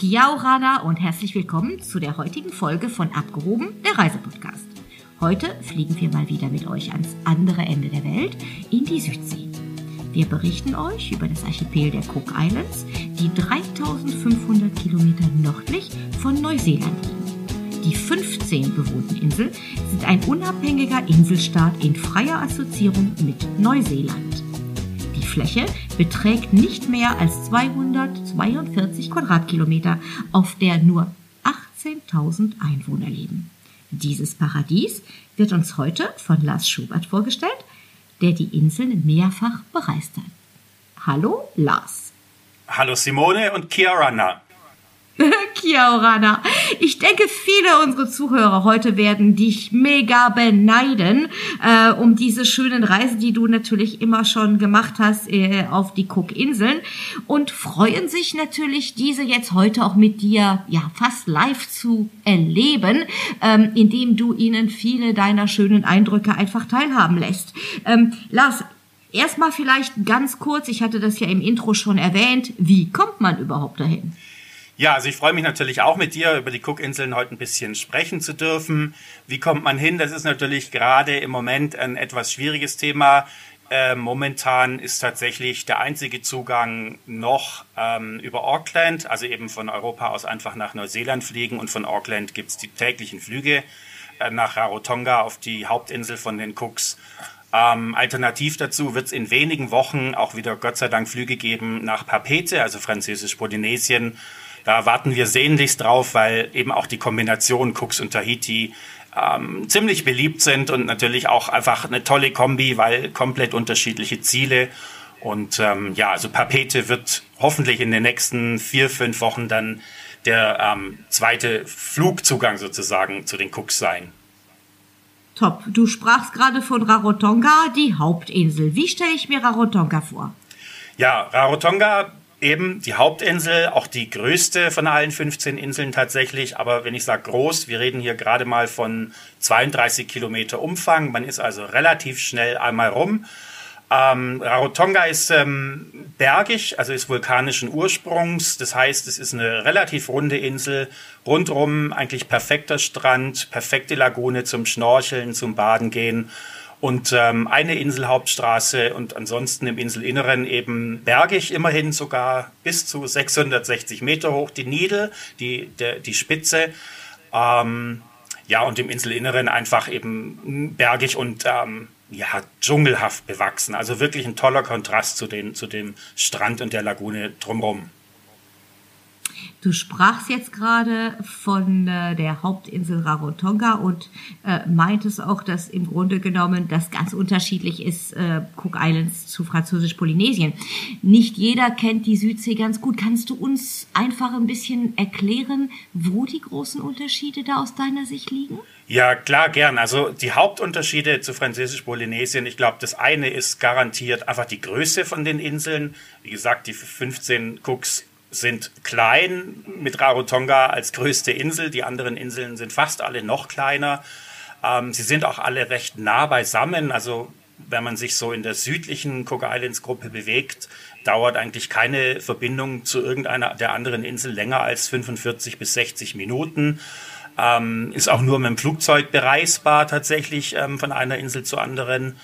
Kia Orana und herzlich willkommen zu der heutigen Folge von Abgehoben, der Reisepodcast. Heute fliegen wir mal wieder mit euch ans andere Ende der Welt, in die Südsee. Wir berichten euch über das Archipel der Cook Islands, die 3500 Kilometer nördlich von Neuseeland liegen. Die 15 bewohnten Inseln sind ein unabhängiger Inselstaat in freier Assoziierung mit Neuseeland. Fläche beträgt nicht mehr als 242 Quadratkilometer, auf der nur 18.000 Einwohner leben. Dieses Paradies wird uns heute von Lars Schubert vorgestellt, der die Inseln mehrfach bereist hat. Hallo Lars. Hallo Simone und Kiarana. Kia Orana. Ich denke, viele unserer Zuhörer heute werden dich mega beneiden äh, um diese schönen Reisen, die du natürlich immer schon gemacht hast äh, auf die Cookinseln und freuen sich natürlich, diese jetzt heute auch mit dir ja fast live zu erleben, ähm, indem du ihnen viele deiner schönen Eindrücke einfach teilhaben lässt. Ähm, Lars, erstmal vielleicht ganz kurz, ich hatte das ja im Intro schon erwähnt, wie kommt man überhaupt dahin? Ja, also ich freue mich natürlich auch mit dir über die Cookinseln heute ein bisschen sprechen zu dürfen. Wie kommt man hin? Das ist natürlich gerade im Moment ein etwas schwieriges Thema. Äh, momentan ist tatsächlich der einzige Zugang noch ähm, über Auckland, also eben von Europa aus einfach nach Neuseeland fliegen und von Auckland gibt's die täglichen Flüge äh, nach Rarotonga auf die Hauptinsel von den Cooks. Ähm, alternativ dazu wird es in wenigen Wochen auch wieder Gott sei Dank Flüge geben nach Papete, also französisch-Polynesien da warten wir sehnlichst drauf, weil eben auch die Kombination Cooks und Tahiti ähm, ziemlich beliebt sind und natürlich auch einfach eine tolle Kombi, weil komplett unterschiedliche Ziele. Und ähm, ja, also Papete wird hoffentlich in den nächsten vier, fünf Wochen dann der ähm, zweite Flugzugang sozusagen zu den Cooks sein. Top. Du sprachst gerade von Rarotonga, die Hauptinsel. Wie stelle ich mir Rarotonga vor? Ja, Rarotonga eben die Hauptinsel, auch die größte von allen 15 Inseln tatsächlich. Aber wenn ich sage groß, wir reden hier gerade mal von 32 Kilometer Umfang. Man ist also relativ schnell einmal rum. Ähm, Rarotonga ist ähm, bergig, also ist vulkanischen Ursprungs. Das heißt, es ist eine relativ runde Insel. Rundrum eigentlich perfekter Strand, perfekte Lagune zum Schnorcheln, zum Baden gehen und ähm, eine Inselhauptstraße und ansonsten im Inselinneren eben bergig, immerhin sogar bis zu 660 Meter hoch die Niedel, die, der, die Spitze. Ähm, ja, und im Inselinneren einfach eben bergig und ähm, ja, dschungelhaft bewachsen. Also wirklich ein toller Kontrast zu, den, zu dem Strand und der Lagune drumherum. Du sprachst jetzt gerade von äh, der Hauptinsel Rarotonga und äh, meintest auch, dass im Grunde genommen das ganz unterschiedlich ist, äh, Cook Islands zu Französisch-Polynesien. Nicht jeder kennt die Südsee ganz gut. Kannst du uns einfach ein bisschen erklären, wo die großen Unterschiede da aus deiner Sicht liegen? Ja, klar, gern. Also die Hauptunterschiede zu Französisch-Polynesien, ich glaube, das eine ist garantiert einfach die Größe von den Inseln. Wie gesagt, die 15 Cooks sind klein mit Rarotonga als größte Insel. Die anderen Inseln sind fast alle noch kleiner. Ähm, sie sind auch alle recht nah beisammen. Also wenn man sich so in der südlichen Cook Islands Gruppe bewegt, dauert eigentlich keine Verbindung zu irgendeiner der anderen Insel länger als 45 bis 60 Minuten. Ähm, ist auch nur mit dem Flugzeug bereisbar tatsächlich ähm, von einer Insel zur anderen.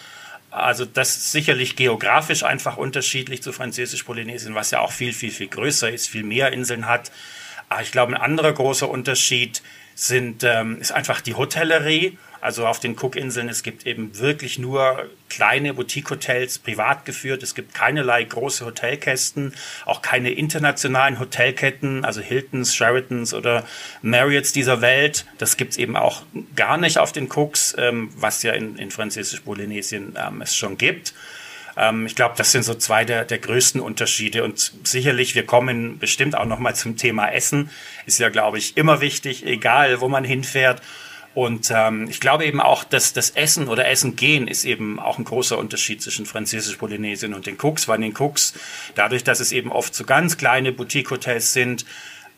Also das ist sicherlich geografisch einfach unterschiedlich zu Französisch-Polynesien, was ja auch viel, viel, viel größer ist, viel mehr Inseln hat. Aber ich glaube, ein anderer großer Unterschied sind, ähm, ist einfach die Hotellerie. Also auf den Cookinseln, es gibt eben wirklich nur kleine Boutique-Hotels, privat geführt. Es gibt keinerlei große Hotelkästen, auch keine internationalen Hotelketten, also Hiltons, Sheratons oder Marriotts dieser Welt. Das gibt's eben auch gar nicht auf den Cooks, ähm, was ja in, in Französisch-Polynesien ähm, es schon gibt ähm, ich glaube, das sind so zwei der, der größten Unterschiede. Und sicherlich, wir kommen bestimmt auch noch mal zum Thema Essen. Ist ja, glaube ich, immer wichtig, egal wo man hinfährt. Und ähm, ich glaube eben auch, dass das Essen oder Essen gehen ist eben auch ein großer Unterschied zwischen Französisch-Polynesien und den Cooks, weil in den Cooks, dadurch, dass es eben oft so ganz kleine Boutique-Hotels sind,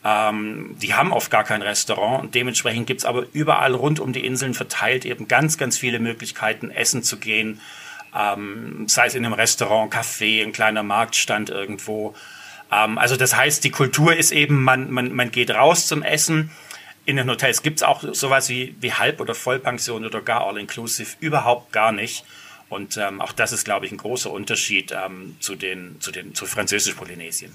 ähm, die haben oft gar kein Restaurant und dementsprechend gibt's aber überall rund um die Inseln verteilt eben ganz, ganz viele Möglichkeiten, essen zu gehen, ähm, sei es in einem Restaurant, Café, ein kleiner Marktstand irgendwo. Ähm, also das heißt, die Kultur ist eben, man, man, man geht raus zum Essen. In den Hotels gibt es auch sowas wie, wie Halb- oder Vollpension oder gar All-Inclusive überhaupt gar nicht. Und ähm, auch das ist, glaube ich, ein großer Unterschied ähm, zu den, zu den, zu Französisch-Polynesien.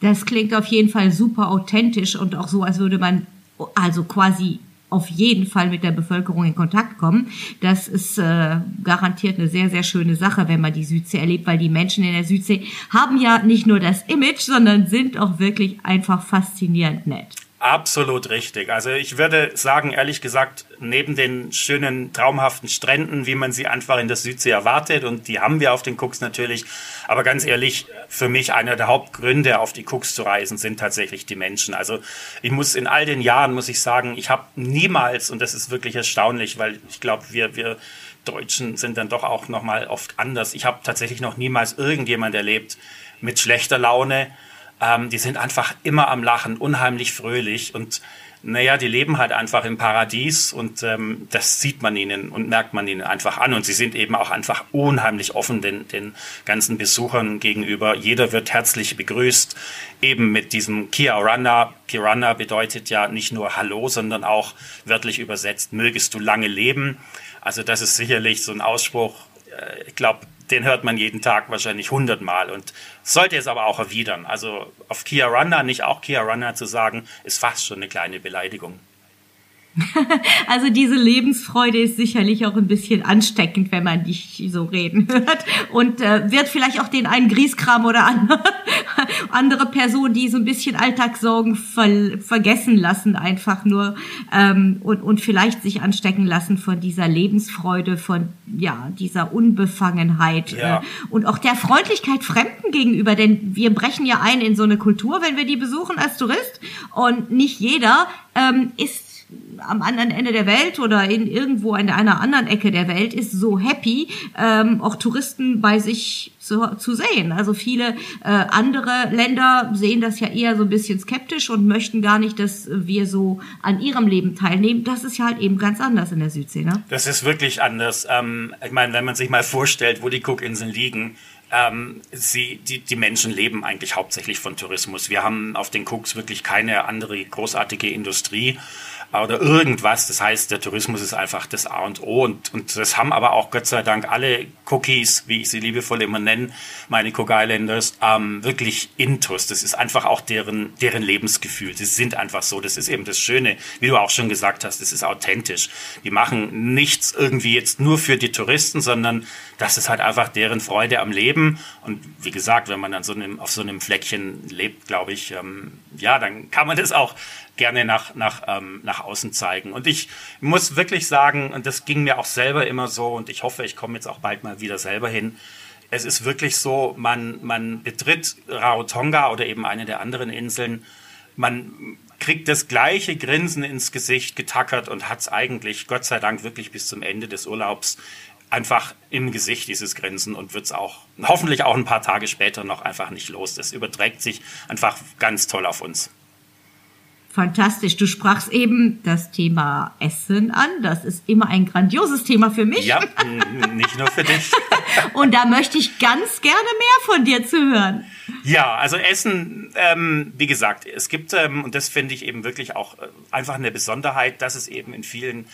Das klingt auf jeden Fall super authentisch und auch so, als würde man also quasi auf jeden Fall mit der Bevölkerung in Kontakt kommen. Das ist äh, garantiert eine sehr, sehr schöne Sache, wenn man die Südsee erlebt, weil die Menschen in der Südsee haben ja nicht nur das Image, sondern sind auch wirklich einfach faszinierend nett. Absolut richtig. Also ich würde sagen, ehrlich gesagt, neben den schönen, traumhaften Stränden, wie man sie einfach in der Südsee erwartet, und die haben wir auf den Cooks natürlich, aber ganz ehrlich, für mich einer der Hauptgründe, auf die Cooks zu reisen, sind tatsächlich die Menschen. Also ich muss in all den Jahren, muss ich sagen, ich habe niemals, und das ist wirklich erstaunlich, weil ich glaube, wir, wir Deutschen sind dann doch auch nochmal oft anders. Ich habe tatsächlich noch niemals irgendjemand erlebt mit schlechter Laune, ähm, die sind einfach immer am Lachen, unheimlich fröhlich und naja, die leben halt einfach im Paradies und ähm, das sieht man ihnen und merkt man ihnen einfach an. Und sie sind eben auch einfach unheimlich offen den, den ganzen Besuchern gegenüber. Jeder wird herzlich begrüßt, eben mit diesem Kia Orana. Kirana bedeutet ja nicht nur Hallo, sondern auch wörtlich übersetzt, mögest du lange leben. Also das ist sicherlich so ein Ausspruch, äh, ich glaube, den hört man jeden Tag wahrscheinlich hundertmal und sollte es aber auch erwidern. Also auf Kia Runner nicht auch Kia Runner zu sagen, ist fast schon eine kleine Beleidigung. Also diese Lebensfreude ist sicherlich auch ein bisschen ansteckend, wenn man dich so reden hört. Und äh, wird vielleicht auch den einen Grieskram oder andere, andere Person, die so ein bisschen Alltagssorgen ver vergessen lassen, einfach nur ähm, und, und vielleicht sich anstecken lassen von dieser Lebensfreude, von ja dieser Unbefangenheit ja. äh, und auch der Freundlichkeit Fremden gegenüber, denn wir brechen ja ein in so eine Kultur, wenn wir die besuchen als Tourist. Und nicht jeder ähm, ist am anderen Ende der Welt oder in irgendwo in einer anderen Ecke der Welt ist so happy, ähm, auch Touristen bei sich zu, zu sehen. Also viele äh, andere Länder sehen das ja eher so ein bisschen skeptisch und möchten gar nicht, dass wir so an ihrem Leben teilnehmen. Das ist ja halt eben ganz anders in der Südsee. Ne? Das ist wirklich anders. Ähm, ich meine, wenn man sich mal vorstellt, wo die Cookinseln liegen, ähm, sie, die, die Menschen leben eigentlich hauptsächlich von Tourismus. Wir haben auf den Cooks wirklich keine andere großartige Industrie oder irgendwas. Das heißt, der Tourismus ist einfach das A und O. Und, und das haben aber auch Gott sei Dank alle Cookies, wie ich sie liebevoll immer nenne, meine Cook Islanders, ähm, wirklich intus. Das ist einfach auch deren, deren Lebensgefühl. Sie sind einfach so. Das ist eben das Schöne, wie du auch schon gesagt hast, das ist authentisch. Die machen nichts irgendwie jetzt nur für die Touristen, sondern das ist halt einfach deren Freude am Leben. Und wie gesagt, wenn man dann so einem, auf so einem Fleckchen lebt, glaube ich, ähm, ja, dann kann man das auch gerne nach, nach, ähm, nach außen zeigen. Und ich muss wirklich sagen, und das ging mir auch selber immer so, und ich hoffe, ich komme jetzt auch bald mal wieder selber hin, es ist wirklich so, man, man betritt Rarotonga oder eben eine der anderen Inseln, man kriegt das gleiche Grinsen ins Gesicht getackert und hat es eigentlich, Gott sei Dank, wirklich bis zum Ende des Urlaubs einfach im Gesicht, dieses Grinsen, und wird es auch hoffentlich auch ein paar Tage später noch einfach nicht los. Das überträgt sich einfach ganz toll auf uns. Fantastisch. Du sprachst eben das Thema Essen an. Das ist immer ein grandioses Thema für mich. Ja, nicht nur für dich. Und da möchte ich ganz gerne mehr von dir zu hören. Ja, also Essen, ähm, wie gesagt, es gibt, ähm, und das finde ich eben wirklich auch äh, einfach eine Besonderheit, dass es eben in vielen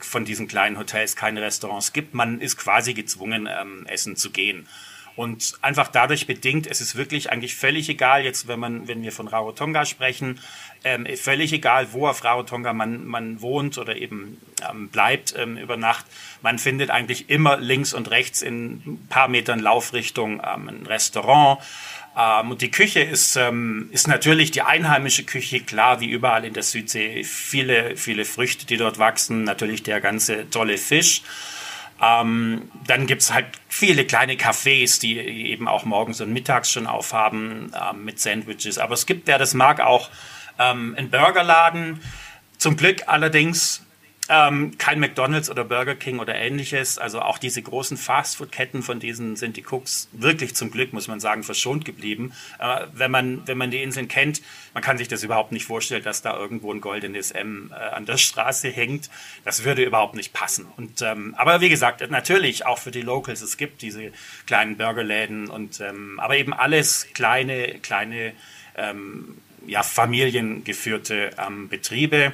von diesen kleinen Hotels keine Restaurants gibt. Man ist quasi gezwungen, ähm, essen zu gehen. Und einfach dadurch bedingt, es ist wirklich eigentlich völlig egal, jetzt wenn man, wenn wir von Rarotonga sprechen, ähm, völlig egal, wo auf Rarotonga man, man wohnt oder eben ähm, bleibt ähm, über Nacht. Man findet eigentlich immer links und rechts in ein paar Metern Laufrichtung ähm, ein Restaurant. Ähm, und die Küche ist, ähm, ist natürlich die einheimische Küche, klar, wie überall in der Südsee. Viele, viele Früchte, die dort wachsen, natürlich der ganze tolle Fisch. Ähm, dann gibt's halt viele kleine Cafés, die eben auch morgens und mittags schon aufhaben ähm, mit Sandwiches. Aber es gibt, wer das mag, auch ähm, einen Burgerladen. Zum Glück allerdings Ähm, kein McDonald's oder Burger King oder ähnliches. Also auch diese großen Fastfood-Ketten, von diesen sind die Cooks wirklich zum Glück, muss man sagen, verschont geblieben. Äh, wenn, man, wenn man die Inseln kennt, man kann sich das überhaupt nicht vorstellen, dass da irgendwo ein goldenes M äh, an der Straße hängt. Das würde überhaupt nicht passen. Und, ähm, aber wie gesagt, natürlich auch für die Locals, es gibt diese kleinen Burgerläden und ähm, aber eben alles kleine, kleine ähm, ja, familiengeführte ähm, Betriebe.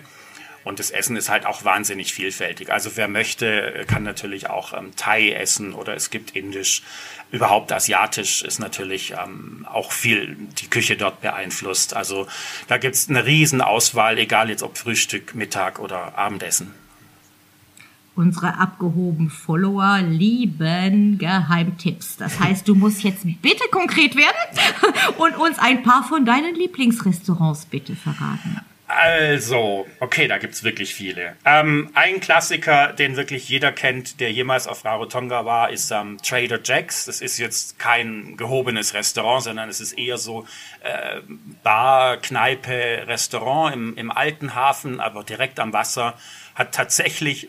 Und das Essen ist halt auch wahnsinnig vielfältig. Also wer möchte, kann natürlich auch ähm, Thai essen oder es gibt Indisch. Überhaupt Asiatisch ist natürlich ähm, auch viel die Küche dort beeinflusst. Also da gibt's eine riesen Auswahl, egal jetzt ob Frühstück, Mittag oder Abendessen. Unsere abgehoben Follower lieben Geheimtipps. Das heißt, du musst jetzt bitte konkret werden und uns ein paar von deinen Lieblingsrestaurants bitte verraten. Also, okay, da gibt's wirklich viele. Ähm, ein Klassiker, den wirklich jeder kennt, der jemals auf Rarotonga war, ist ähm, Trader Jack's. Das ist jetzt kein gehobenes Restaurant, sondern es ist eher so äh, Bar, Kneipe, Restaurant im, im alten Hafen, aber direkt am Wasser. Hat tatsächlich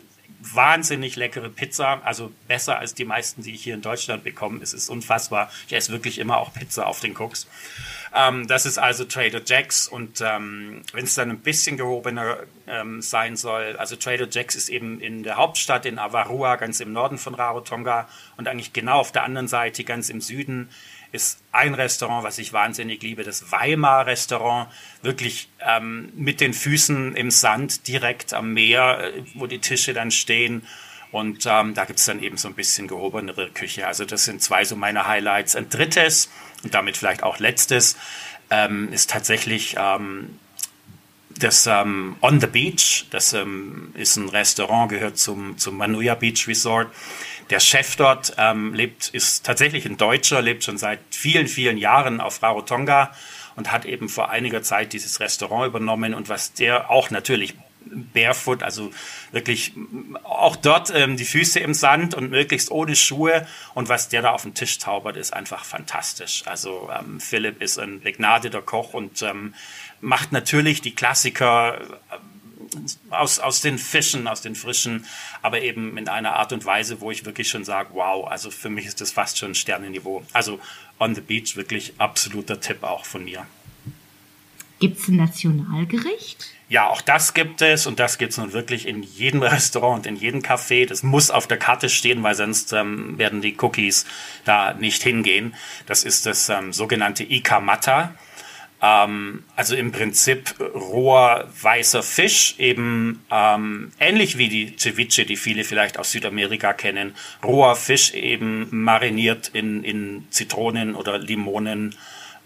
wahnsinnig leckere Pizza, also besser als die meisten, die ich hier in Deutschland bekomme. Es ist unfassbar. Ich esse wirklich immer auch Pizza auf den Cooks. Ähm, das ist also Trader Jack's und ähm, wenn es dann ein bisschen gehobener ähm, sein soll, also Trader Jack's ist eben in der Hauptstadt in Avarua, ganz im Norden von Rarotonga und eigentlich genau auf der anderen Seite, ganz im Süden, ist ein Restaurant, was ich wahnsinnig liebe, das Weimar Restaurant, wirklich ähm, mit den Füßen im Sand direkt am Meer, äh, wo die Tische dann stehen. Und ähm, da es dann eben so ein bisschen gehobenere Küche. Also das sind zwei so meine Highlights. Ein drittes und damit vielleicht auch letztes ähm, ist tatsächlich ähm, das ähm, On the Beach. Das ähm, ist ein Restaurant, gehört zum, zum Manuya Beach Resort. Der Chef dort ähm, lebt, ist tatsächlich ein Deutscher, lebt schon seit vielen, vielen Jahren auf Rarotonga und hat eben vor einiger Zeit dieses Restaurant übernommen und was der auch natürlich barefoot, also wirklich auch dort ähm, die Füße im Sand und möglichst ohne Schuhe. Und was der da auf den Tisch zaubert, ist einfach fantastisch. Also ähm, Philipp ist ein begnadeter Koch und ähm, macht natürlich die Klassiker aus, aus den Fischen, aus den frischen, aber eben in einer Art und Weise, wo ich wirklich schon sage, wow, also für mich ist das fast schon Sternenniveau. Also on the beach wirklich absoluter Tipp auch von mir. Gibt es ein Nationalgericht? Ja, auch das gibt es und das gibt es nun wirklich in jedem Restaurant und in jedem Café. Das muss auf der Karte stehen, weil sonst ähm, werden die Cookies da nicht hingehen. Das ist das ähm, sogenannte Ikamata. Ähm, also im Prinzip roher weißer Fisch, eben ähm, ähnlich wie die Ceviche, die viele vielleicht aus Südamerika kennen. Roher Fisch eben mariniert in, in Zitronen oder Limonen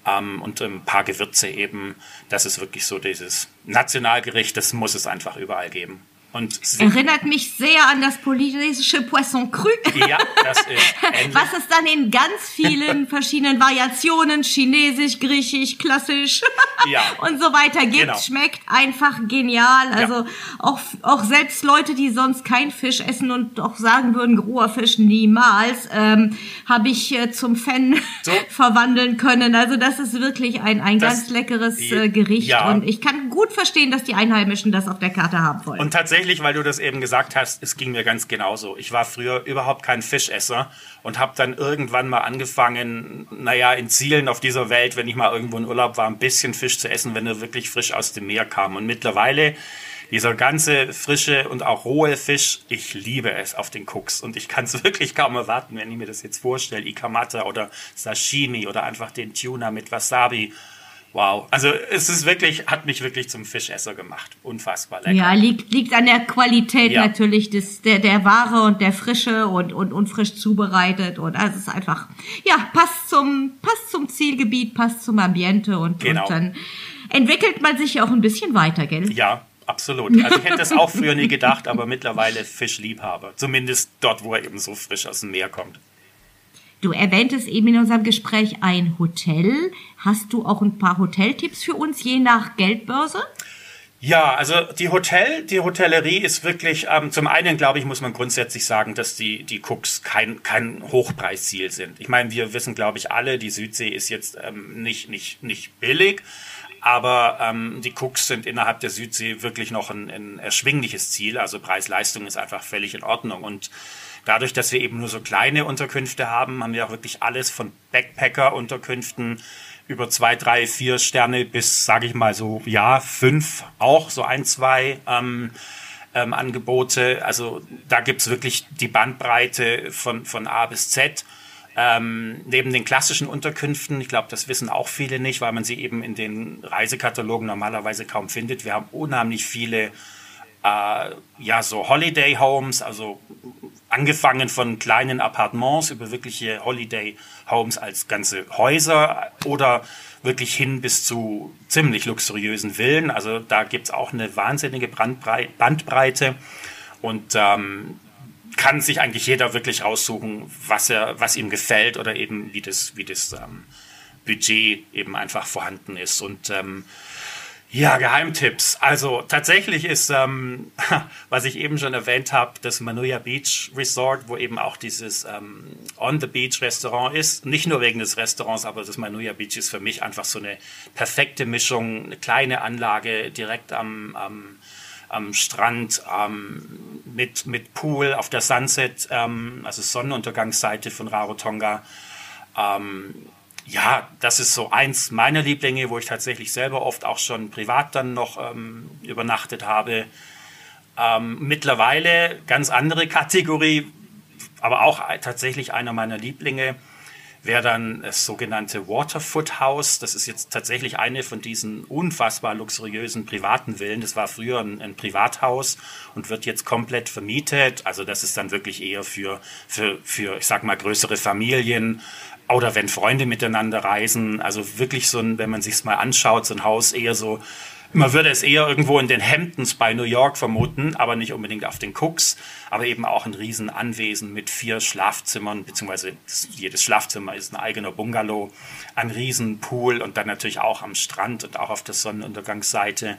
ähm, und ein paar Gewürze eben. Das ist wirklich so dieses Nationalgericht, das muss es einfach überall geben. Und Erinnert mich sehr an das polynesische Poisson cru. Ja, das ist. Ähnlich. Was es dann in ganz vielen verschiedenen Variationen, chinesisch, griechisch, klassisch ja. und so weiter gibt. Genau. Schmeckt einfach genial. Also ja. auch, auch selbst Leute, die sonst kein Fisch essen und doch sagen würden, roher Fisch niemals, ähm, habe ich äh, zum Fan so. verwandeln können. Also das ist wirklich ein, ein das, ganz leckeres äh, Gericht. Ja. Und ich kann gut verstehen, dass die Einheimischen das auf der Karte haben wollen. Und tatsächlich tatsächlich, weil du das eben gesagt hast, es ging mir ganz genauso. Ich war früher überhaupt kein Fischesser und habe dann irgendwann mal angefangen, naja, in Zielen auf dieser Welt, wenn ich mal irgendwo in Urlaub war, ein bisschen Fisch zu essen, wenn er wirklich frisch aus dem Meer kam. Und mittlerweile dieser ganze frische und auch rohe Fisch, ich liebe es auf den Cooks und ich kann es wirklich kaum erwarten, wenn ich mir das jetzt vorstelle, Ikamata oder Sashimi oder einfach den Tuna mit Wasabi Wow, also es ist wirklich, hat mich wirklich zum Fischesser gemacht. Unfassbar lecker. Ja, liegt, liegt an der Qualität ja. natürlich des, der, der Ware und der Frische und, und, und frisch zubereitet. Und also es ist einfach, ja, passt zum, passt zum Zielgebiet, passt zum Ambiente und, genau. und dann entwickelt man sich auch ein bisschen weiter, gell? Ja, absolut. Also ich hätte das auch früher nie gedacht, aber mittlerweile Fischliebhaber. Zumindest dort, wo er eben so frisch aus dem Meer kommt. Du erwähntest eben in unserem Gespräch ein Hotel. Hast du auch ein paar Hoteltipps für uns, je nach Geldbörse? Ja, also die Hotel, die Hotellerie ist wirklich, ähm, zum einen glaube ich, muss man grundsätzlich sagen, dass die, die Cooks kein, kein Hochpreisziel sind. Ich meine, wir wissen, glaube ich, alle, die Südsee ist jetzt ähm, nicht, nicht, nicht billig, Aber ähm, die Cooks sind innerhalb der Südsee wirklich noch ein, ein erschwingliches Ziel. Also Preis-Leistung ist einfach völlig in Ordnung. Und dadurch, dass wir eben nur so kleine Unterkünfte haben, haben wir auch wirklich alles von Backpacker-Unterkünften über zwei, drei, vier Sterne bis, sage ich mal so, ja, fünf auch, so ein, zwei ähm, ähm, Angebote. Also da gibt's wirklich die Bandbreite von, von A bis Z. Ähm, neben den klassischen Unterkünften, ich glaube, das wissen auch viele nicht, weil man sie eben in den Reisekatalogen normalerweise kaum findet. Wir haben unheimlich viele äh, ja so Holiday Homes, also angefangen von kleinen Appartements über wirkliche Holiday Homes als ganze Häuser oder wirklich hin bis zu ziemlich luxuriösen Villen. Also da gibt's auch eine wahnsinnige Bandbreite und ähm, kann sich eigentlich jeder wirklich raussuchen, was er, was ihm gefällt oder eben wie das, wie das ähm, Budget eben einfach vorhanden ist. Und ähm, ja, Geheimtipps. Also tatsächlich ist, ähm, was ich eben schon erwähnt habe, das Manuya Beach Resort, wo eben auch dieses ähm, On the Beach Restaurant ist. Nicht nur wegen des Restaurants, aber das Manuya Beach ist für mich einfach so eine perfekte Mischung, eine kleine Anlage direkt am, am, am Strand ähm, mit, mit Pool auf der Sunset, ähm, also Sonnenuntergangsseite von Rarotonga. Ähm, ja, das ist so eins meiner Lieblinge, wo ich tatsächlich selber oft auch schon privat dann noch ähm, übernachtet habe. Ähm, mittlerweile ganz andere Kategorie, aber auch tatsächlich einer meiner Lieblinge wäre dann das sogenannte Waterfoot House. Das ist jetzt tatsächlich eine von diesen unfassbar luxuriösen privaten Villen. Das war früher ein, ein, Privathaus und wird jetzt komplett vermietet. Also das ist dann wirklich eher für, für, für ich sag mal, größere Familien oder wenn Freunde miteinander reisen, also wirklich so ein, wenn man sich's mal anschaut, so ein Haus eher so, man würde es eher irgendwo in den Hamptons bei New York vermuten, aber nicht unbedingt auf den Cooks, aber eben auch ein riesen Anwesen mit vier Schlafzimmern, beziehungsweise jedes Schlafzimmer ist ein eigener Bungalow, ein riesen Pool und dann natürlich auch am Strand und auch auf der Sonnenuntergangsseite.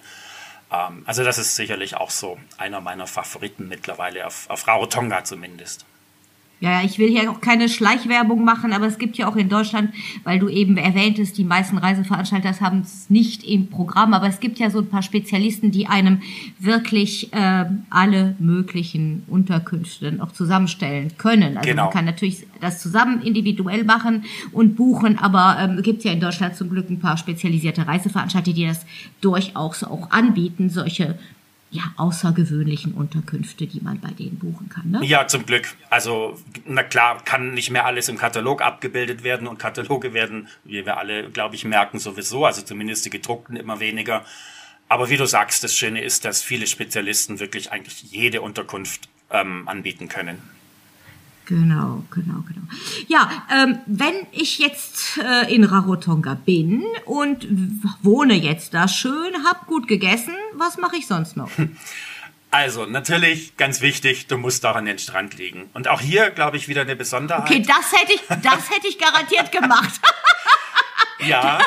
Ähm, also das ist sicherlich auch so einer meiner Favoriten mittlerweile, auf, auf Rarotonga zumindest. Ja, ich will hier auch keine Schleichwerbung machen, aber es gibt ja auch in Deutschland, weil du eben erwähntest, die meisten Reiseveranstalter haben es nicht im Programm, aber es gibt ja so ein paar Spezialisten, die einem wirklich äh, alle möglichen Unterkünfte auch zusammenstellen können. Also genau. man kann natürlich das zusammen individuell machen und buchen, aber ähm, gibt ja in Deutschland zum Glück ein paar spezialisierte Reiseveranstalter, die das durchaus auch anbieten, solche ja, außergewöhnlichen Unterkünfte, die man bei denen buchen kann. Ne? Ja, zum Glück. Also, na klar, kann nicht mehr alles im Katalog abgebildet werden und Kataloge werden, wie wir alle, glaube ich, merken, sowieso, also zumindest die gedruckten immer weniger. Aber wie du sagst, das Schöne ist, dass viele Spezialisten wirklich eigentlich jede Unterkunft ähm, anbieten können. Genau, genau, genau. Ja, ähm, wenn ich jetzt äh, in Rarotonga bin und wohne jetzt da schön, hab gut gegessen, was mache ich sonst noch? Also, natürlich, ganz wichtig, du musst auch an den Strand liegen. Und auch hier, glaube ich, wieder eine Besonderheit. Okay, das hätte ich, das hätte ich garantiert gemacht. ja,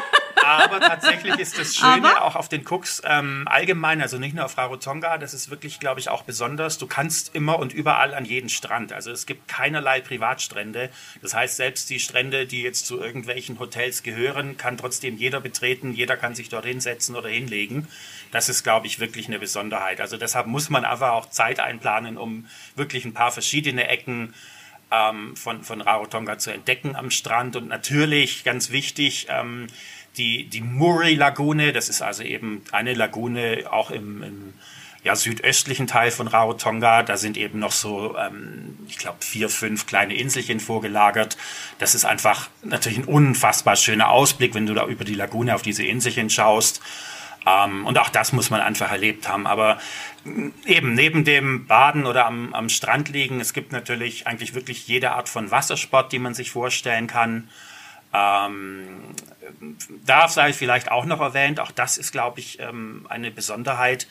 aber tatsächlich ist das Schöne aber? auch auf den Cooks ähm, allgemein, also nicht nur auf Rarotonga, das ist wirklich, glaube ich, auch besonders. Du kannst immer und überall an jeden Strand. Also es gibt keinerlei Privatstrände. Das heißt, selbst die Strände, die jetzt zu irgendwelchen Hotels gehören, kann trotzdem jeder betreten. Jeder kann sich dort hinsetzen oder hinlegen. Das ist, glaube ich, wirklich eine Besonderheit. Also deshalb muss man einfach auch Zeit einplanen, um wirklich ein paar verschiedene Ecken ähm, von, von Rarotonga zu entdecken am Strand. Und natürlich, ganz wichtig, ähm, die, die Murray-Lagune, das ist also eben eine Lagune auch im, im ja, südöstlichen Teil von Rarotonga. Da sind eben noch so, ähm, ich glaube, vier, fünf kleine Inselchen vorgelagert. Das ist einfach natürlich ein unfassbar schöner Ausblick, wenn du da über die Lagune auf diese Inselchen schaust. Ähm, und auch das muss man einfach erlebt haben. Aber eben neben dem Baden oder am, am Strand liegen, es gibt natürlich eigentlich wirklich jede Art von Wassersport, die man sich vorstellen kann. Ähm, da sei vielleicht auch noch erwähnt, auch das ist, glaube ich, ähm, eine Besonderheit.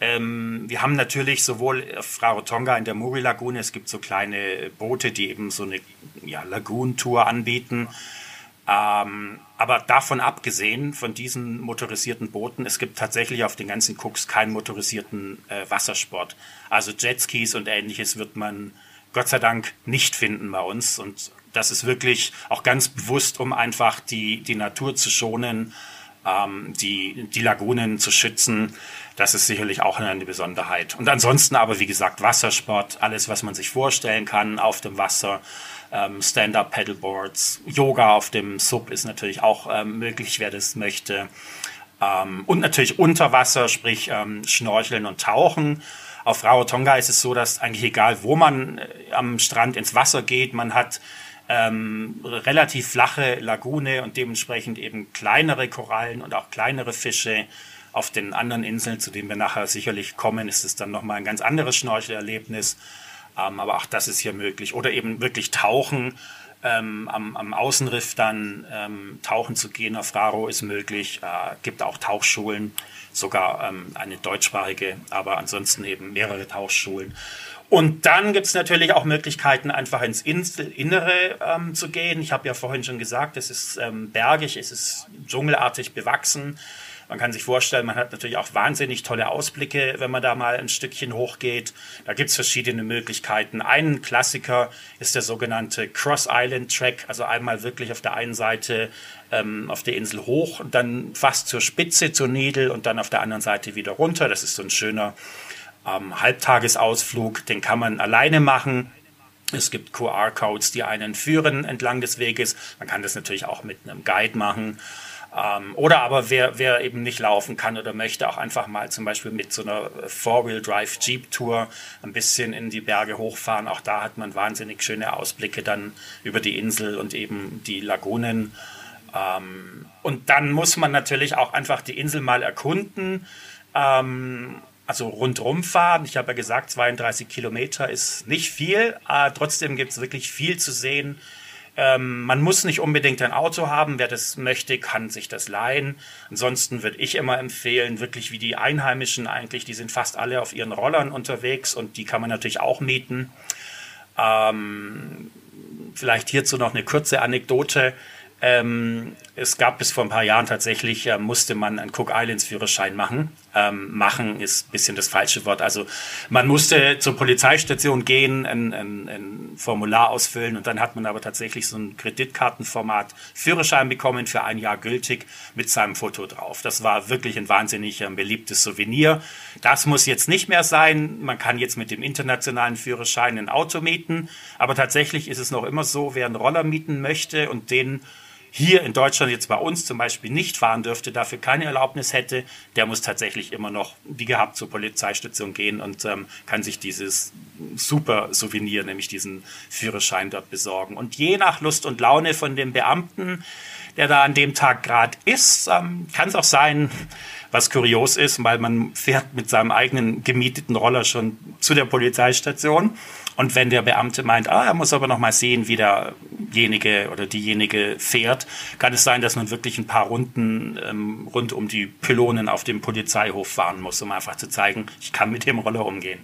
Ähm, wir haben natürlich sowohl auf Rarotonga in der Muri-Lagune, es gibt so kleine Boote, die eben so eine ja, Lagoon-Tour anbieten. Ähm, aber davon abgesehen, von diesen motorisierten Booten, es gibt tatsächlich auf den ganzen Cooks keinen motorisierten äh, Wassersport. Also Jetskis und ähnliches wird man Gott sei Dank nicht finden bei uns. Und das ist wirklich auch ganz bewusst, um einfach die, die Natur zu schonen, ähm, die, die Lagunen zu schützen. Das ist sicherlich auch eine Besonderheit. Und ansonsten aber, wie gesagt, Wassersport, alles, was man sich vorstellen kann auf dem Wasser. Ähm, Stand-up Paddleboards, Yoga auf dem Sub ist natürlich auch ähm, möglich, wer das möchte. Ähm, und natürlich unter Wasser, sprich ähm, Schnorcheln und Tauchen. Auf Rarotonga ist es so, dass eigentlich egal, wo man äh, am Strand ins Wasser geht, man hat ähm, relativ flache Lagune und dementsprechend eben kleinere Korallen und auch kleinere Fische. Auf den anderen Inseln, zu denen wir nachher sicherlich kommen, ist es dann nochmal ein ganz anderes Schnorchelerlebnis. Ähm, aber auch das ist hier möglich. Oder eben wirklich tauchen. Ähm, am, am Außenriff dann ähm, tauchen zu gehen auf Raro ist möglich. Äh, gibt auch Tauchschulen, sogar ähm, eine deutschsprachige, aber ansonsten eben mehrere Tauchschulen. Und dann gibt es natürlich auch Möglichkeiten, einfach ins Inselinnere ähm, zu gehen. Ich habe ja vorhin schon gesagt, es ist ähm, bergig, es ist dschungelartig bewachsen. Man kann sich vorstellen, man hat natürlich auch wahnsinnig tolle Ausblicke, wenn man da mal ein Stückchen hochgeht. Da gibt es verschiedene Möglichkeiten. Ein Klassiker ist der sogenannte Cross Island Track, also einmal wirklich auf der einen Seite ähm, auf der Insel hoch und dann fast zur Spitze, zur Nedel und dann auf der anderen Seite wieder runter. Das ist so ein schöner ähm, Halbtagesausflug, den kann man alleine machen. Es gibt QR-Codes, die einen führen entlang des Weges. Man kann das natürlich auch mit einem Guide machen. Ähm, oder aber wer, wer eben nicht laufen kann oder möchte, auch einfach mal zum Beispiel mit so einer Four-Wheel-Drive Jeep-Tour ein bisschen in die Berge hochfahren. Auch da hat man wahnsinnig schöne Ausblicke dann über die Insel und eben die Lagunen. Ähm, und dann muss man natürlich auch einfach die Insel mal erkunden. Ähm, also rundrum fahren. Ich habe ja gesagt, 32 Kilometer ist nicht viel, aber trotzdem gibt es wirklich viel zu sehen. Ähm, man muss nicht unbedingt ein Auto haben. Wer das möchte, kann sich das leihen. Ansonsten würde ich immer empfehlen, wirklich wie die Einheimischen eigentlich, die sind fast alle auf ihren Rollern unterwegs und die kann man natürlich auch mieten. Ähm, vielleicht hierzu noch eine kurze Anekdote. Ähm, es gab bis vor ein paar Jahren tatsächlich, äh, musste man einen Cook Islands Führerschein machen. Ähm, machen ist ein bisschen das falsche Wort. Also man musste zur Polizeistation gehen, ein, ein, ein, Formular ausfüllen und dann hat man aber tatsächlich so ein Kreditkartenformat Führerschein bekommen für ein Jahr gültig mit seinem Foto drauf. Das war wirklich ein wahnsinnig äh, beliebtes Souvenir. Das muss jetzt nicht mehr sein. Man kann jetzt mit dem internationalen Führerschein ein Auto mieten, aber tatsächlich ist es noch immer so, wer einen Roller mieten möchte und den hier in Deutschland jetzt bei uns zum Beispiel nicht fahren dürfte, dafür keine Erlaubnis hätte, der muss tatsächlich immer noch, wie gehabt, zur Polizeistation gehen und ähm, kann sich dieses super Souvenir, nämlich diesen Führerschein dort besorgen. Und je nach Lust und Laune von dem Beamten, der da an dem Tag gerade ist, ähm, kann es auch sein, was kurios ist, weil man fährt mit seinem eigenen gemieteten Roller schon zu der Polizeistation und wenn der Beamte meint, ah, er muss aber noch mal sehen, wie derjenige oder diejenige fährt, kann es sein, dass man wirklich ein paar Runden ähm, rund um die Pylonen auf dem Polizeihof fahren muss, um einfach zu zeigen, ich kann mit dem Roller umgehen.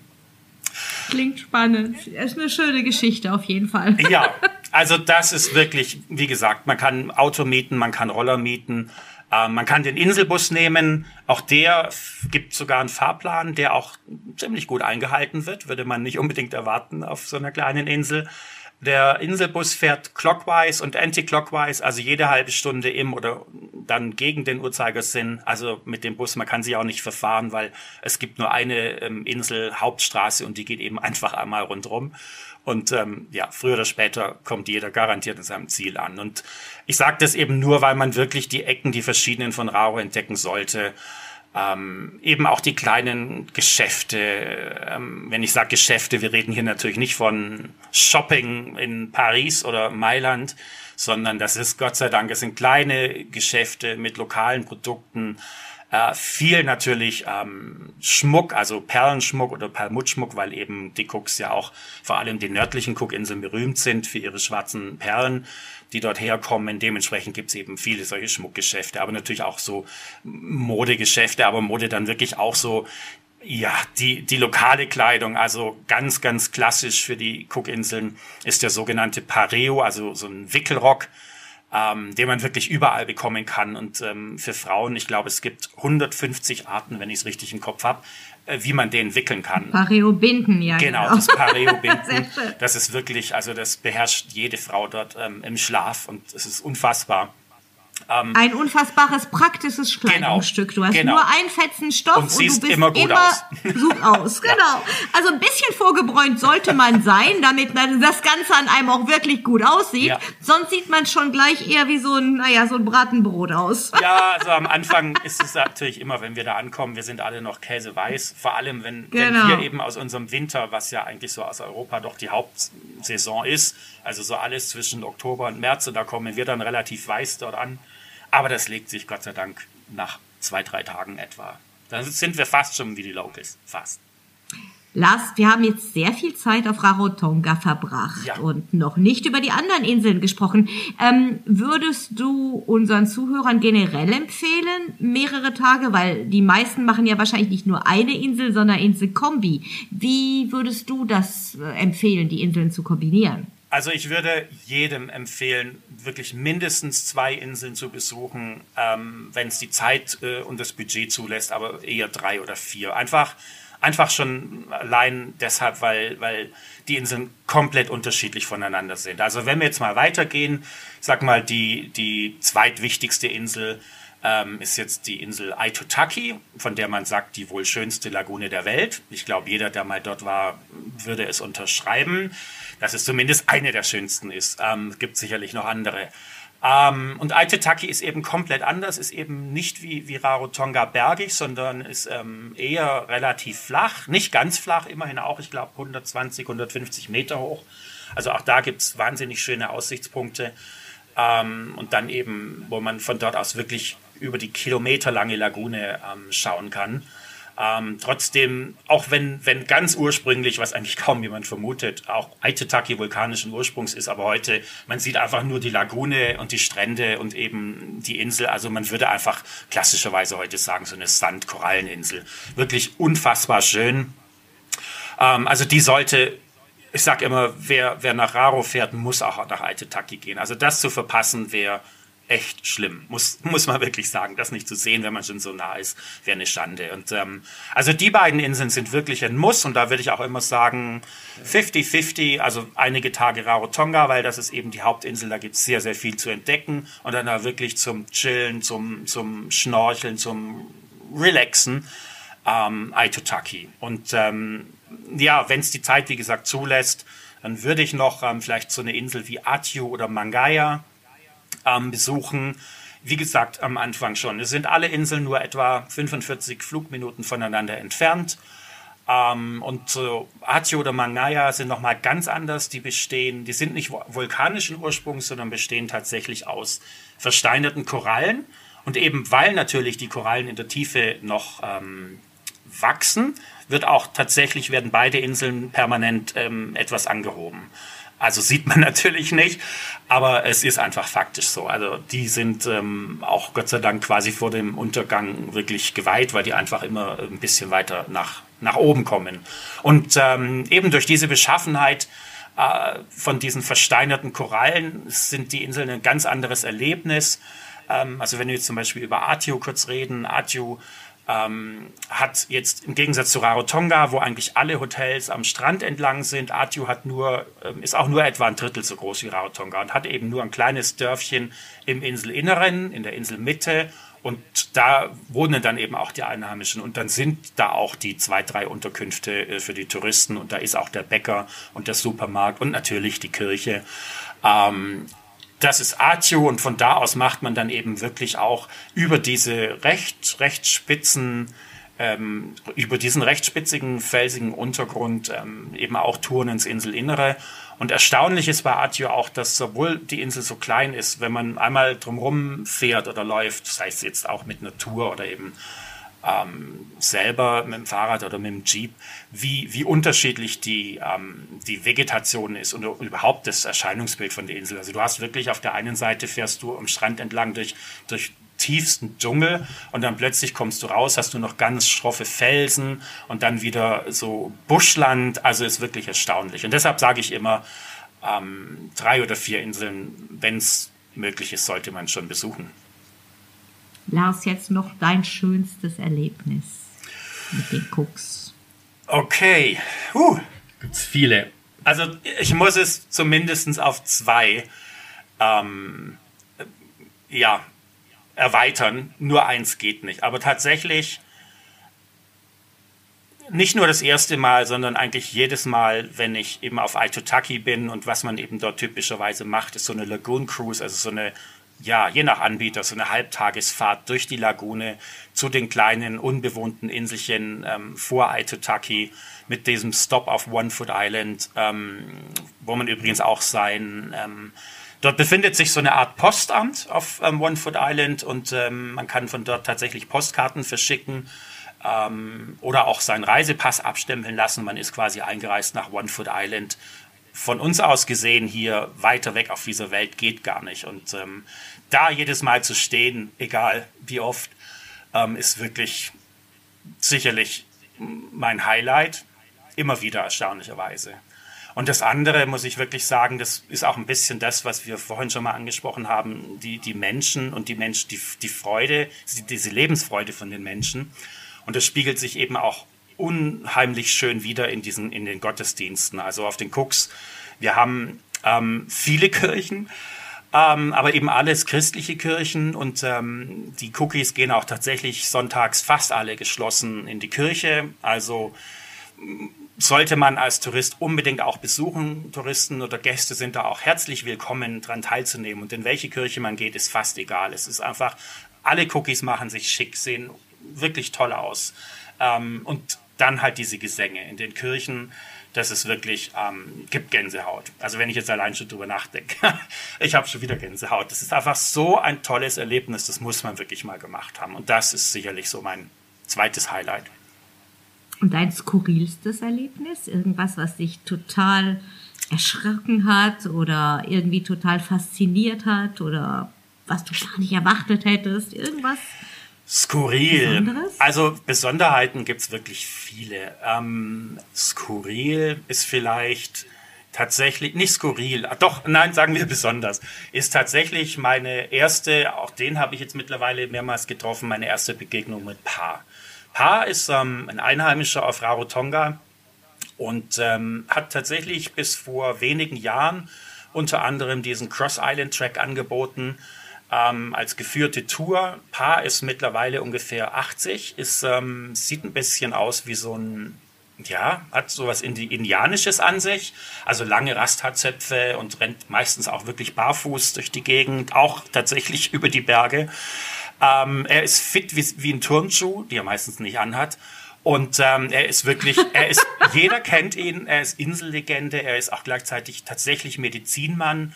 Klingt spannend. Das ist eine schöne Geschichte auf jeden Fall. Ja, also das ist wirklich, wie gesagt, man kann Auto mieten, man kann Roller mieten. Ähm, man kann den Inselbus nehmen. Auch der gibt sogar einen Fahrplan, der auch ziemlich gut eingehalten wird. Würde man nicht unbedingt erwarten auf so einer kleinen Insel. Der Inselbus fährt clockwise und anti-clockwise, also jede halbe Stunde im oder dann gegen den Uhrzeigersinn. Also mit dem Bus, man kann sich auch nicht verfahren, weil es gibt nur eine ähm, Insel Hauptstraße und die geht eben einfach einmal rundrum. Und ähm, ja, früher oder später kommt jeder garantiert in seinem Ziel an. Und ich sage das eben nur, weil man wirklich die Ecken, die verschiedenen von Rao entdecken sollte. Ähm, eben auch die kleinen Geschäfte. Ähm, wenn ich sage Geschäfte, wir reden hier natürlich nicht von Shopping in Paris oder Mailand, sondern das ist Gott sei Dank, es sind kleine Geschäfte mit lokalen Produkten, äh, viel natürlich ähm, Schmuck, also Perlenschmuck oder Perlmuttschmuck, weil eben die Cooks ja auch vor allem die nördlichen Cookinseln berühmt sind für ihre schwarzen Perlen, die dort herkommen. Dementsprechend gibt's eben viele solche Schmuckgeschäfte, aber natürlich auch so Modegeschäfte, aber Mode dann wirklich auch so ja, die, die lokale Kleidung, also ganz, ganz klassisch für die Cookinseln ist der sogenannte Pareo, also so ein Wickelrock ähm, den man wirklich überall bekommen kann. Und ähm, für Frauen, ich glaube, es gibt 150 Arten, wenn ich es richtig im Kopf habe, äh, wie man den wickeln kann. Pareo-Binden, ja. Genau, genau. das Pareo-Binden. das ist wirklich, also das beherrscht jede Frau dort ähm, im Schlaf und es ist unfassbar. Ähm, ein unfassbares praktisches Kleidungsstück. Genau, du hast genau. nur ein fetzen Stoff und, und, und du bist immer gut immer aus. Gut aus, genau. Ja. Also ein bisschen vorgebräunt sollte man sein, damit das Ganze an einem auch wirklich gut aussieht. Ja. Sonst sieht man schon gleich eher wie so ein, naja, so ein Bratenbrot aus. Ja, also am Anfang ist es natürlich immer, wenn wir da ankommen, wir sind alle noch käseweiß. Vor allem, wenn, genau. wenn wir eben aus unserem Winter, was ja eigentlich so aus Europa doch die Hauptsaison ist, also so alles zwischen Oktober und März, und da kommen wir dann relativ weiß dort an. Aber das legt sich Gott sei Dank nach zwei, drei Tagen etwa. Dann sind wir fast schon wie die Locals. Fast. Lars, wir haben jetzt sehr viel Zeit auf Rarotonga verbracht ja. und noch nicht über die anderen Inseln gesprochen. Ähm, würdest du unseren Zuhörern generell empfehlen, mehrere Tage, weil die meisten machen ja wahrscheinlich nicht nur eine Insel, sondern Inselkombi. Wie würdest du das äh, empfehlen, die Inseln zu kombinieren? Also ich würde jedem empfehlen, wirklich mindestens zwei Inseln zu besuchen, ähm, wenn es die Zeit äh, und das Budget zulässt, aber eher drei oder vier. Einfach, einfach schon allein deshalb, weil, weil die Inseln komplett unterschiedlich voneinander sind. Also wenn wir jetzt mal weitergehen, sag mal die, die zweitwichtigste Insel ähm, ist jetzt die Insel Aitutaki, von der man sagt, die wohl schönste Lagune der Welt. Ich glaube, jeder, der mal dort war, würde es unterschreiben dass es zumindest eine der schönsten ist. Ähm, gibt sicherlich noch andere. Ähm, und Aitutaki ist eben komplett anders, ist eben nicht wie, wie Rarotonga bergig, sondern ist ähm, eher relativ flach, nicht ganz flach, immerhin auch, ich glaube, 120, 150 Meter hoch. Also auch da gibt es wahnsinnig schöne Aussichtspunkte. Ähm, und dann eben, wo man von dort aus wirklich über die kilometerlange Lagune ähm, schauen kann. Ähm, trotzdem, auch wenn, wenn ganz ursprünglich, was eigentlich kaum jemand vermutet, auch Aitutaki vulkanischen Ursprungs ist, aber heute, man sieht einfach nur die Lagune und die Strände und eben die Insel. Also man würde einfach klassischerweise heute sagen, so eine Sandkoralleninsel. Wirklich unfassbar schön. Ähm, also die sollte ich sag immer, wer, wer nach Raro fährt, muss auch nach Aitutaki gehen. Also das zu verpassen wäre echt schlimm, muss, muss man wirklich sagen. Das nicht zu sehen, wenn man schon so nah ist, wäre eine Schande. Und ähm, also die beiden Inseln sind wirklich ein Muss und da würde ich auch immer sagen 50-50, also einige Tage Rarotonga, weil das ist eben die Hauptinsel, da gibt es sehr, sehr viel zu entdecken und dann da wirklich zum Chillen, zum, zum Schnorcheln, zum Relaxen ähm, Aitutaki. Und ähm, ja, wenn es die Zeit, wie gesagt, zulässt, dann würde ich noch ähm, vielleicht so eine Insel wie Atyu oder Mangaya ähm, besuchen. Wie gesagt, am Anfang schon. Es sind alle Inseln nur etwa 45 Flugminuten voneinander entfernt. Ähm, und äh, Atio oder Mangaya sind nochmal ganz anders. Die bestehen, die sind nicht vulkanischen Ursprungs, sondern bestehen tatsächlich aus versteinerten Korallen. Und eben weil natürlich die Korallen in der Tiefe noch ähm, wachsen, wird auch tatsächlich werden beide Inseln permanent ähm, etwas angehoben. Also sieht man natürlich nicht, aber es ist einfach faktisch so. Also die sind ähm, auch Gott sei Dank quasi vor dem Untergang wirklich geweiht, weil die einfach immer ein bisschen weiter nach, nach oben kommen. Und ähm, eben durch diese Beschaffenheit äh, von diesen versteinerten Korallen sind die Inseln ein ganz anderes Erlebnis. Ähm, also wenn wir jetzt zum Beispiel über Atio kurz reden, Atio ähm, hat jetzt im Gegensatz zu Rarotonga, wo eigentlich alle Hotels am Strand entlang sind, Atyu hat nur, ähm, ist auch nur etwa ein Drittel so groß wie Rarotonga und hat eben nur ein kleines Dörfchen im Inselinneren, in der Inselmitte und da wohnen dann eben auch die Einheimischen und dann sind da auch die zwei, drei Unterkünfte äh, für die Touristen und da ist auch der Bäcker und der Supermarkt und natürlich die Kirche. Ähm, das ist Atio und von da aus macht man dann eben wirklich auch über diese recht, recht spitzen, ähm, über diesen recht spitzigen, felsigen Untergrund ähm, eben auch Touren ins Inselinnere. Und erstaunlich ist bei Atio auch, dass obwohl die Insel so klein ist, wenn man einmal drumherum fährt oder läuft, sei es jetzt auch mit Tour oder eben ähm, selber mit dem Fahrrad oder mit dem Jeep, wie, wie unterschiedlich die, ähm, die Vegetation ist und überhaupt das Erscheinungsbild von der Insel. Also du hast wirklich auf der einen Seite fährst du am Strand entlang durch, durch tiefsten Dschungel und dann plötzlich kommst du raus, hast du noch ganz schroffe Felsen und dann wieder so Buschland. Also ist wirklich erstaunlich. Und deshalb sage ich immer, ähm, drei oder vier Inseln, wenn es möglich ist, sollte man schon besuchen. Lars, jetzt noch dein schönstes Erlebnis mit den Cooks. Okay, uh, gibt's viele. Also ich muss es zumindest auf zwei ähm, ja, erweitern. Nur eins geht nicht. Aber tatsächlich nicht nur das erste Mal, sondern eigentlich jedes Mal, wenn ich eben auf Aitutaki bin und was man eben dort typischerweise macht, ist so eine Lagoon Cruise, also so eine, ja, je nach Anbieter, so eine Halbtagesfahrt durch die Lagune zu den kleinen unbewohnten Inselchen ähm, vor Aitutaki mit diesem Stop auf One Foot Island, ähm, wo man übrigens auch sein, ähm, Dort befindet sich so eine Art Postamt auf ähm, One Foot Island und ähm, man kann von dort tatsächlich Postkarten verschicken ähm, oder auch seinen Reisepass abstempeln lassen. Man ist quasi eingereist nach One Foot Island. Von uns aus gesehen hier weiter weg auf dieser Welt geht gar nicht. Und ähm, da jedes Mal zu stehen, egal wie oft, ähm, ist wirklich sicherlich mein Highlight. Immer wieder erstaunlicherweise. Und das andere muss ich wirklich sagen, das ist auch ein bisschen das, was wir vorhin schon mal angesprochen haben, die, die Menschen und die Menschen, die, die Freude, diese Lebensfreude von den Menschen. Und das spiegelt sich eben auch unheimlich schön wieder in diesen, in den Gottesdiensten. Also auf den Cooks. Wir haben ähm, viele Kirchen, ähm, aber eben alles christliche Kirchen und ähm, die Cookies gehen auch tatsächlich sonntags fast alle geschlossen in die Kirche. Also sollte man als Tourist unbedingt auch besuchen. Touristen oder Gäste sind da auch herzlich willkommen, daran teilzunehmen. Und in welche Kirche man geht, ist fast egal. Es ist einfach, alle Cookies machen sich schick, sehen wirklich toll aus. Ähm, und dann halt diese Gesänge in den Kirchen, das ist wirklich, ähm, gibt Gänsehaut. Also wenn ich jetzt allein schon drüber nachdenke, ich habe schon wieder Gänsehaut. Das ist einfach so ein tolles Erlebnis, das muss man wirklich mal gemacht haben. Und das ist sicherlich so mein zweites Highlight. Und dein skurrilstes Erlebnis? Irgendwas, was dich total erschrocken hat oder irgendwie total fasziniert hat oder was du gar nicht erwartet hättest? Irgendwas? Skurril. Besonderes? Also Besonderheiten gibt es wirklich viele. Ähm, skurril ist vielleicht tatsächlich, nicht skurril, ah, doch, nein, sagen wir besonders, ist tatsächlich meine erste, auch den habe ich jetzt mittlerweile mehrmals getroffen, meine erste Begegnung mit Pa. Pa ist ähm, ein Einheimischer auf Rarotonga und ähm, hat tatsächlich bis vor wenigen Jahren unter anderem diesen Cross Island Track angeboten ähm, als geführte Tour. Paar ist mittlerweile ungefähr 80, ist, ähm, sieht ein bisschen aus wie so ein, ja, hat sowas Indianisches an sich, also lange Rastharzöpfe und rennt meistens auch wirklich barfuß durch die Gegend, auch tatsächlich über die Berge. Ähm, er ist fit wie, wie ein Turnschuh, die er meistens nicht anhat. Und ähm, er ist wirklich, er ist, jeder kennt ihn, er ist Insellegende, er ist auch gleichzeitig tatsächlich Medizinmann.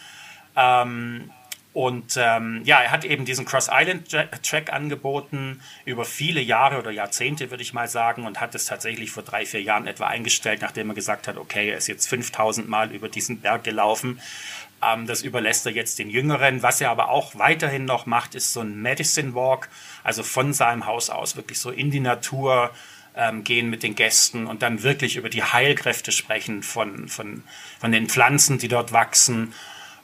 Ähm, und ähm, ja, er hat eben diesen Cross Island Track angeboten über viele Jahre oder Jahrzehnte, würde ich mal sagen, und hat es tatsächlich vor drei, vier Jahren etwa eingestellt, nachdem er gesagt hat, okay, er ist jetzt 5000 Mal über diesen Berg gelaufen. Ähm, das überlässt er jetzt den Jüngeren. Was er aber auch weiterhin noch macht, ist so ein Medicine Walk, also von seinem Haus aus wirklich so in die Natur ähm, gehen mit den Gästen und dann wirklich über die Heilkräfte sprechen von, von, von den Pflanzen, die dort wachsen.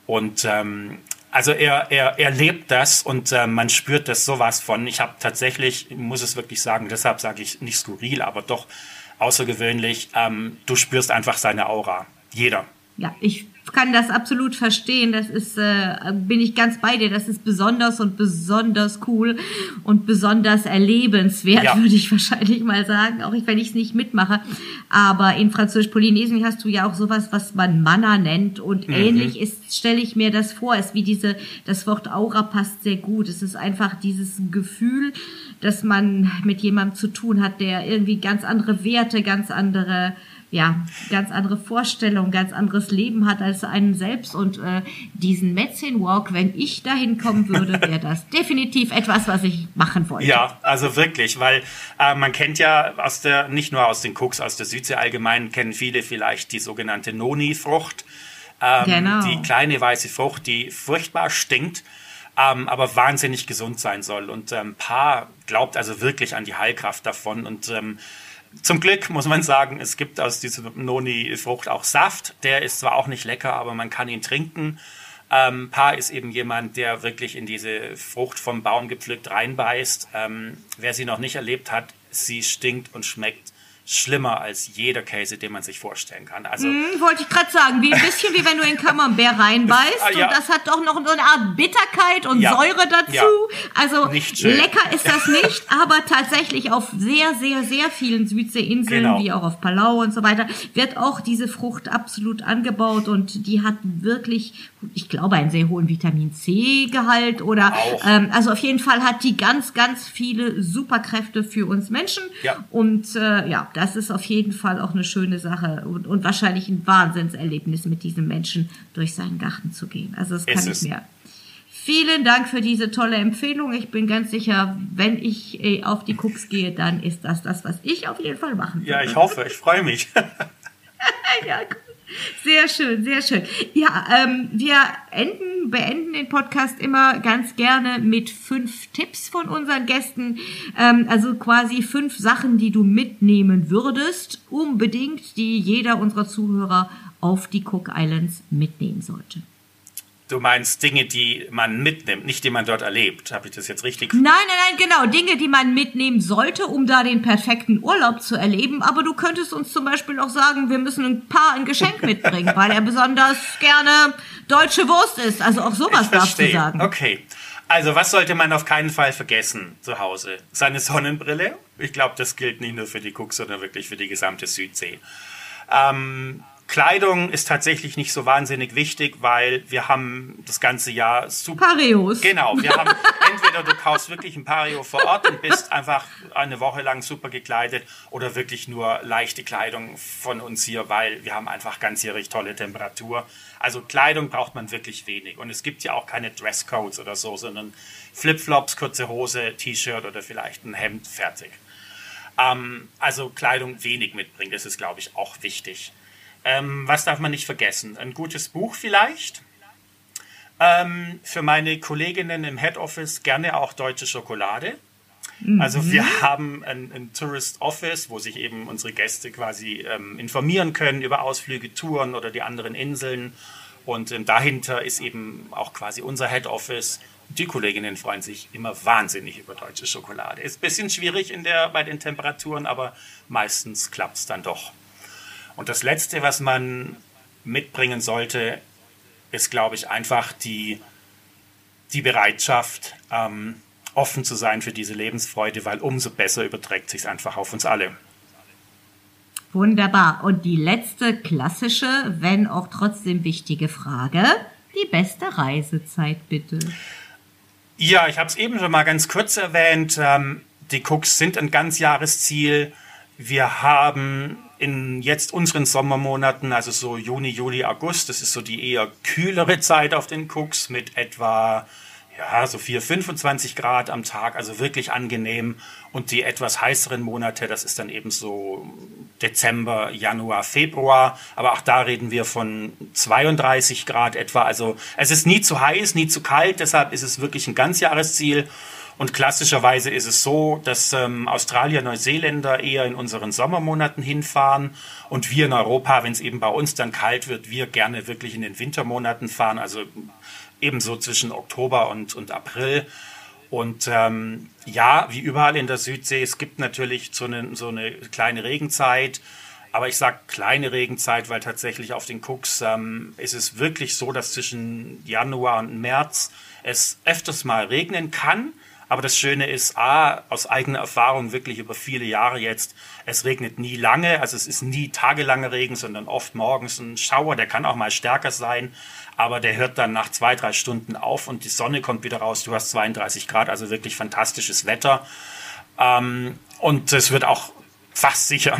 Und ähm, also er, er, er lebt das und äh, man spürt das sowas von. Ich habe tatsächlich, muss es wirklich sagen, deshalb sage ich nicht skurril, aber doch außergewöhnlich, ähm, du spürst einfach seine Aura. Jeder. Ja, ich kann das absolut verstehen. Das ist, äh, bin ich ganz bei dir. Das ist besonders und besonders cool und besonders erlebenswert, ja. würde ich wahrscheinlich mal sagen, auch wenn ich es nicht mitmache. Aber in Französisch-Polynesien hast du ja auch sowas, was man Manna nennt und mhm. ähnlich ist, stelle ich mir das vor. Es ist wie diese, das Wort Aura passt sehr gut. Es ist einfach dieses Gefühl, dass man mit jemandem zu tun hat, der irgendwie ganz andere Werte, ganz andere ja, ganz andere Vorstellung, ganz anderes Leben hat als einen selbst. Und äh, diesen Medicine Walk, wenn ich dahin kommen würde, wäre das definitiv etwas, was ich machen wollte. Ja, also wirklich, weil äh, man kennt ja aus der, nicht nur aus den Cooks, aus der Südsee allgemein, kennen viele vielleicht die sogenannte Noni-Frucht. Ähm, genau. Die kleine weiße Frucht, die furchtbar stinkt. Ähm, aber wahnsinnig gesund sein soll. Und ähm, Paar glaubt also wirklich an die Heilkraft davon und ähm, zum Glück muss man sagen, es gibt aus dieser Noni-Frucht auch Saft. Der ist zwar auch nicht lecker, aber man kann ihn trinken. Ähm, Pa ist eben jemand, der wirklich in diese Frucht vom Baum gepflückt reinbeißt. Ähm, wer sie noch nicht erlebt hat, sie stinkt und schmeckt schlimmer als jeder Käse, den man sich vorstellen kann. Also hm, wollte ich gerade sagen, wie ein bisschen wie wenn du in Camembert reinbeißt ah, ja. und das hat doch noch so eine Art Bitterkeit und ja. Säure dazu. Ja. Also lecker ist das nicht, aber tatsächlich auf sehr sehr sehr vielen Südseeinseln genau. wie auch auf Palau und so weiter wird auch diese Frucht absolut angebaut und die hat wirklich, ich glaube, einen sehr hohen Vitamin C Gehalt oder ähm, also auf jeden Fall hat die ganz ganz viele Superkräfte für uns Menschen und äh, ja das ist auf jeden Fall auch eine schöne Sache und, und wahrscheinlich ein Wahnsinnserlebnis, mit diesem Menschen durch seinen Garten zu gehen. Also das kann ich mir. Vielen Dank für diese tolle Empfehlung. Ich bin ganz sicher, wenn ich äh, auf die Cooks gehe, dann ist das das, was ich auf jeden Fall machen würde. Ja, ich hoffe, ich freue mich. ja, gut. Sehr schön, sehr schön. Ja, ähm, wir enden, beenden den Podcast immer ganz gerne mit fünf Tipps von unseren Gästen. Ähm, also quasi fünf Sachen, die du mitnehmen würdest, unbedingt, die jeder unserer Zuhörer auf die Cook Islands mitnehmen sollte. Du meinst Dinge, die man mitnimmt, nicht die man dort erlebt. Habe ich das jetzt richtig? Nein, nein, nein, genau. Dinge, die man mitnehmen sollte, um da den perfekten Urlaub zu erleben. Aber du könntest uns zum Beispiel auch sagen, wir müssen ein Paar ein Geschenk mitbringen, weil er besonders gerne deutsche Wurst isst. Also auch sowas darfst du sagen. Okay. Also, was sollte man auf keinen Fall vergessen zu Hause? Seine Sonnenbrille. Ich glaube, das gilt nicht nur für die Cook, sondern wirklich für die gesamte Südsee. Ähm, Kleidung ist tatsächlich nicht so wahnsinnig wichtig, weil wir haben das ganze Jahr super. Pareos. Genau, wir haben entweder du kaufst wirklich ein Pareo vor Ort und bist einfach eine Woche lang super gekleidet oder wirklich nur leichte Kleidung von uns hier, weil wir haben einfach ganzjährig tolle Temperatur. Also Kleidung braucht man wirklich wenig und es gibt ja auch keine Dresscodes oder so, sondern Flipflops, kurze Hose, T-Shirt oder vielleicht ein Hemd fertig. Ähm, also Kleidung wenig mitbringen, das ist glaube ich auch wichtig. Ähm, was darf man nicht vergessen? Ein gutes Buch vielleicht. Ähm, für meine Kolleginnen im Head Office gerne auch deutsche Schokolade. Mhm. Also wir haben ein, ein, Tourist Office, wo sich eben unsere Gäste quasi ähm, informieren können über Ausflüge, Touren oder die anderen Inseln. Und ähm, dahinter ist eben auch quasi unser Head Office. Die Kolleginnen freuen sich immer wahnsinnig über deutsche Schokolade. Ist ein bisschen schwierig in der, bei den Temperaturen, aber meistens klappt es dann doch. Und das Letzte, was man mitbringen sollte, ist, glaube ich, einfach die, die Bereitschaft, ähm, offen zu sein für diese Lebensfreude, weil umso besser überträgt sich einfach auf uns alle. Wunderbar. Und die letzte klassische, wenn auch trotzdem wichtige Frage, die beste Reisezeit bitte. Ja, ich habe es eben schon mal ganz kurz erwähnt. Ähm, die Cooks sind ein Ganzjahresziel. Wir haben in jetzt unseren Sommermonaten, also so Juni, Juli, August, das ist so die eher kühlere Zeit auf den Cooks mit etwa ja, so 4, 25 Grad am Tag, also wirklich angenehm. Und die etwas heißeren Monate, das ist dann eben so Dezember, Januar, Februar. Aber auch da reden wir von 32 Grad etwa. Also es ist nie zu heiß, nie zu kalt, deshalb ist es wirklich ein Ganzjahresziel. Und klassischerweise ist es so, dass ähm, Australier, Neuseeländer eher in unseren Sommermonaten hinfahren und wir in Europa, wenn es eben bei uns dann kalt wird, wir gerne wirklich in den Wintermonaten fahren, also ebenso zwischen Oktober und, und April. Und ähm, ja, wie überall in der Südsee, es gibt natürlich so eine, so eine kleine Regenzeit. Aber ich sage kleine Regenzeit, weil tatsächlich auf den Cooks ähm, ist es wirklich so, dass zwischen Januar und März es öfters mal regnen kann. Aber das Schöne ist, A, aus eigener Erfahrung wirklich über viele Jahre jetzt, es regnet nie lange, also es ist nie tagelanger Regen, sondern oft morgens ein Schauer, der kann auch mal stärker sein, aber der hört dann nach zwei, drei Stunden auf und die Sonne kommt wieder raus, du hast 32 Grad, also wirklich fantastisches Wetter. Ähm, und es wird auch fast sicher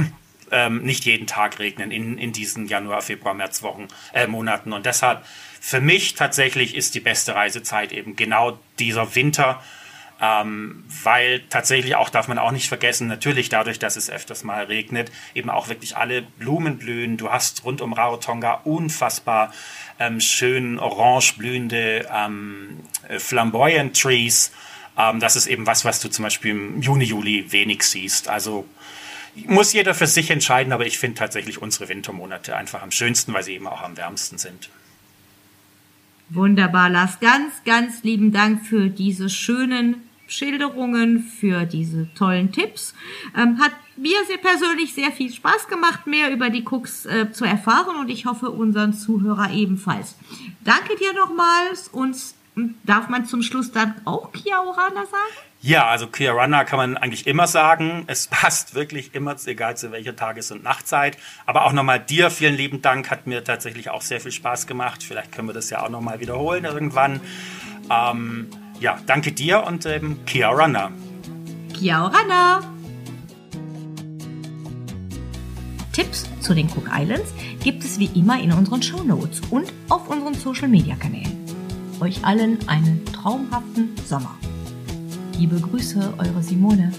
ähm, nicht jeden Tag regnen in, in diesen Januar, Februar, März Wochen, äh, Monaten. Und deshalb für mich tatsächlich ist die beste Reisezeit eben genau dieser Winter, ähm, weil tatsächlich auch, darf man auch nicht vergessen, natürlich dadurch, dass es öfters mal regnet, eben auch wirklich alle Blumen blühen. Du hast rund um Rarotonga unfassbar ähm, schön orange blühende ähm, äh, Flamboyant Trees. Ähm, das ist eben was, was du zum Beispiel im Juni, Juli wenig siehst. Also muss jeder für sich entscheiden, aber ich finde tatsächlich unsere Wintermonate einfach am schönsten, weil sie eben auch am wärmsten sind. Wunderbar, Lars. Ganz, ganz lieben Dank für diese schönen Schilderungen, für diese tollen Tipps. Ähm, hat mir sehr persönlich sehr viel Spaß gemacht, mehr über die Cooks äh, zu erfahren und ich hoffe unseren Zuhörer ebenfalls. Danke dir nochmals und darf man zum Schluss dann auch Kiaorana sagen? Ja, also Runner kann man eigentlich immer sagen. Es passt wirklich immer, egal zu welcher Tages- und Nachtzeit. Aber auch nochmal dir vielen lieben Dank, hat mir tatsächlich auch sehr viel Spaß gemacht. Vielleicht können wir das ja auch nochmal wiederholen irgendwann. Ähm, ja, danke dir und ähm, Kia Runner. Kia Runner. Tipps zu den Cook Islands gibt es wie immer in unseren Show Notes und auf unseren Social Media Kanälen. Euch allen einen traumhaften Sommer. Liebe Grüße, eure Simone.